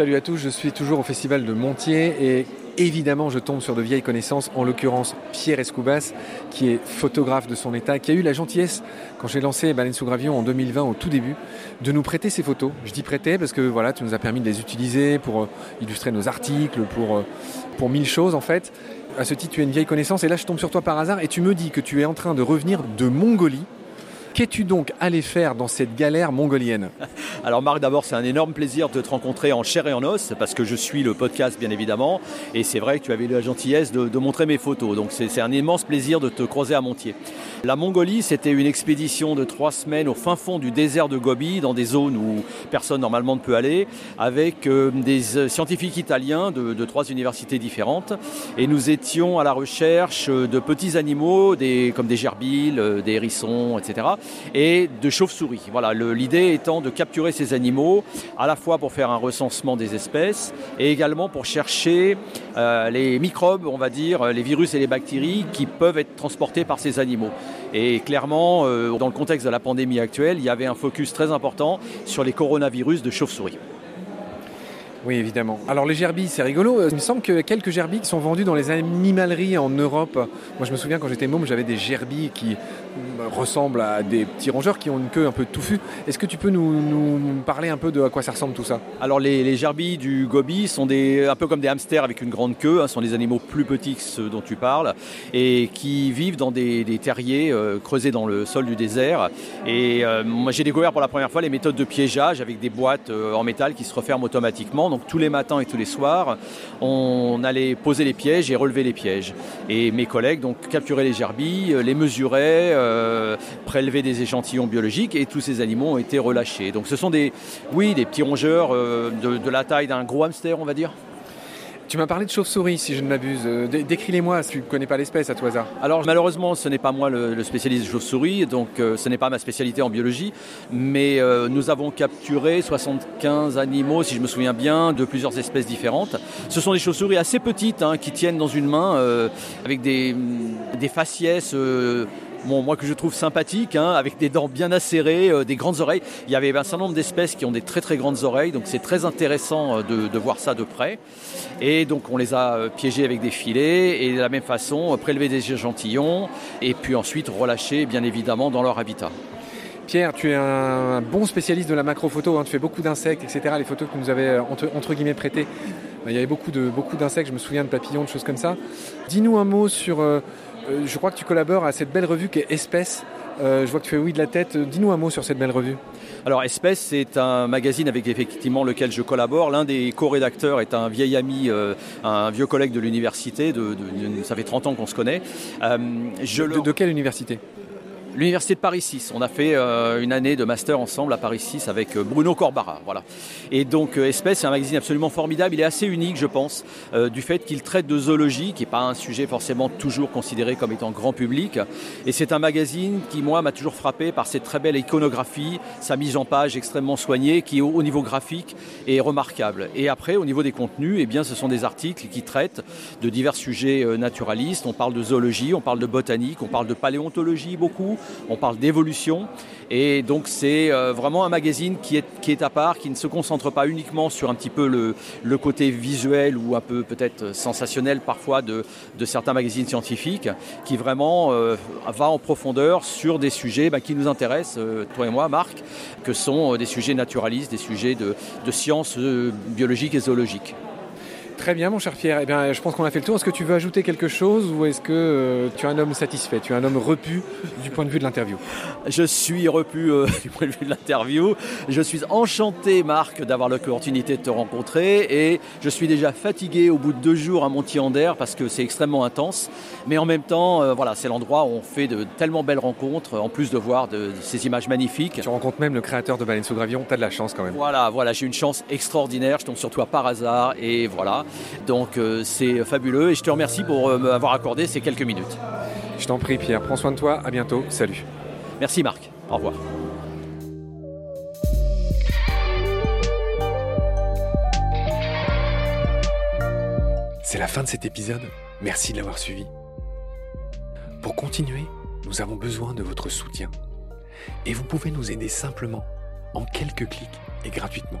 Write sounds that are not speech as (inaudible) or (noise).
Salut à tous, je suis toujours au festival de Montier et évidemment je tombe sur de vieilles connaissances, en l'occurrence Pierre Escoubas, qui est photographe de son état, qui a eu la gentillesse, quand j'ai lancé Baleine sous Gravion en 2020 au tout début, de nous prêter ses photos. Je dis prêter parce que voilà, tu nous as permis de les utiliser pour euh, illustrer nos articles, pour, euh, pour mille choses en fait. À ce titre, tu es une vieille connaissance et là je tombe sur toi par hasard et tu me dis que tu es en train de revenir de Mongolie Qu'es-tu donc allé faire dans cette galère mongolienne (laughs) Alors Marc, d'abord c'est un énorme plaisir de te rencontrer en chair et en os, parce que je suis le podcast bien évidemment, et c'est vrai que tu avais la gentillesse de, montrer mes photos, donc c'est un immense plaisir de te croiser à Montier. La Mongolie, c'était une expédition de trois semaines au fin fond du désert de Gobi, dans des zones où personne normalement ne peut aller, avec euh, des euh, scientifiques italiens de, trois universités différentes, et nous étions à la recherche de petits animaux, comme des gerbilles, euh, des hérissons, etc et de chauves-souris. Voilà, l'idée étant de capturer ces animaux à la fois pour faire un recensement des espèces et également pour chercher euh, les microbes, on va dire, les virus et les bactéries qui peuvent être transportés par ces animaux. Et clairement, euh, dans le contexte de la pandémie actuelle, il y avait un focus très important sur les coronavirus de chauves-souris. Oui, évidemment. Alors les gerbilles, c'est rigolo. Euh, il me semble que quelques gerbilles sont vendues dans les animaleries en Europe. Moi, je me souviens quand j'étais môme, j'avais des gerbilles qui euh, ressemblent à des petits rongeurs qui ont une queue un peu touffue. Est-ce que tu peux nous, parler un peu de à quoi ça ressemble tout ça? Alors les, gerbilles du Gobi sont des, un peu comme des hamsters avec une grande queue. Hein, sont des animaux plus petits que ceux dont tu parles et qui vivent dans des, terriers euh, creusés dans le sol du désert. Et moi, j'ai découvert pour la première fois les méthodes de piégeage avec des boîtes en métal qui se referment automatiquement. Donc tous les matins et tous les soirs, on allait poser les pièges et relever les pièges. Et mes collègues donc capturaient les gerbilles, les mesuraient, euh, prélevaient des échantillons biologiques et tous ces animaux ont été relâchés. Donc ce sont des, oui, des petits rongeurs euh, de la taille d'un gros hamster, on va dire. Tu m'as parlé de chauve-souris, si je ne m'abuse. Euh, décris-les-moi, si tu ne connais pas l'espèce à tout hasard. Alors, malheureusement, ce n'est pas moi le, spécialiste de chauve-souris, donc euh, ce n'est pas ma spécialité en biologie, mais euh, nous avons capturé 75 animaux, si je me souviens bien, de plusieurs espèces différentes. Ce sont des chauves-souris assez petites, hein, qui tiennent dans une main, avec des, des faciès moi que je trouve sympathique, hein, avec des dents bien acérées, euh, des grandes oreilles. Il y avait un certain nombre d'espèces qui ont des très très grandes oreilles, donc c'est très intéressant euh, de, voir ça de près. Et donc on les a euh, piégés avec des filets et de la même façon prélever des échantillons et puis ensuite relâcher bien évidemment dans leur habitat. Pierre, tu es un bon spécialiste de la macrophoto, hein, tu fais beaucoup d'insectes, etc. Les photos que nous avais entre, guillemets prêtées, il y avait beaucoup de beaucoup d'insectes, je me souviens de papillons, de choses comme ça. Dis-nous un mot sur je crois que tu collabores à cette belle revue qui est Espèce. Euh, je vois que tu fais oui de la tête. Dis-nous un mot sur cette belle revue. Alors Espèce, c'est un magazine avec effectivement lequel je collabore. L'un des co-rédacteurs est un vieil ami, euh, un vieux collègue de l'université. De, ça fait 30 ans qu'on se connaît. de, quelle université? L'université de Paris 6. On a fait euh, une année de master ensemble à Paris 6 avec euh, Bruno Corbara. Voilà. Et donc euh, Espèce, c'est un magazine absolument formidable. Il est assez unique, je pense, du fait qu'il traite de zoologie, qui n'est pas un sujet forcément toujours considéré comme étant grand public. Et c'est un magazine qui, moi, m'a toujours frappé par cette très belle iconographie, sa mise en page extrêmement soignée, qui au niveau graphique est remarquable. Et après, au niveau des contenus, eh bien, ce sont des articles qui traitent de divers sujets naturalistes. On parle de zoologie, on parle de botanique, on parle de paléontologie beaucoup on parle d'évolution. Et donc c'est euh, vraiment un magazine qui est, à part, qui ne se concentre pas uniquement sur un petit peu le, côté visuel ou un peu peut-être sensationnel parfois de, certains magazines scientifiques, qui vraiment euh, va en profondeur sur des sujets bah, qui nous intéressent, euh, toi et moi Marc, que sont des sujets naturalistes, des sujets de sciences biologiques et zoologiques. Très bien, mon cher Pierre. Eh bien, je pense qu'on a fait le tour. Est-ce que tu veux ajouter quelque chose ou est-ce que euh, tu es un homme satisfait Tu es un homme repu du point de vue de l'interview? Je suis repu euh, (laughs) du point de vue de l'interview. Je suis enchanté, Marc, d'avoir l'opportunité de te rencontrer et je suis déjà fatigué au bout de deux jours à Montier-Ander parce que c'est extrêmement intense. Mais en même temps, euh, voilà, c'est l'endroit où on fait de tellement belles rencontres, en plus de voir de, ces images magnifiques. Tu rencontres même le créateur de Baleine sous Gravion. Tu as de la chance quand même. Voilà, voilà, j'ai une chance extraordinaire. Je tombe sur toi par hasard et voilà. Donc euh, c'est fabuleux et je te remercie pour euh, m'avoir accordé ces quelques minutes. Je t'en prie Pierre, prends soin de toi, à bientôt, salut. Merci Marc, au revoir. C'est la fin de cet épisode, merci de l'avoir suivi. Pour continuer, nous avons besoin de votre soutien. Et vous pouvez nous aider simplement, en quelques clics et gratuitement.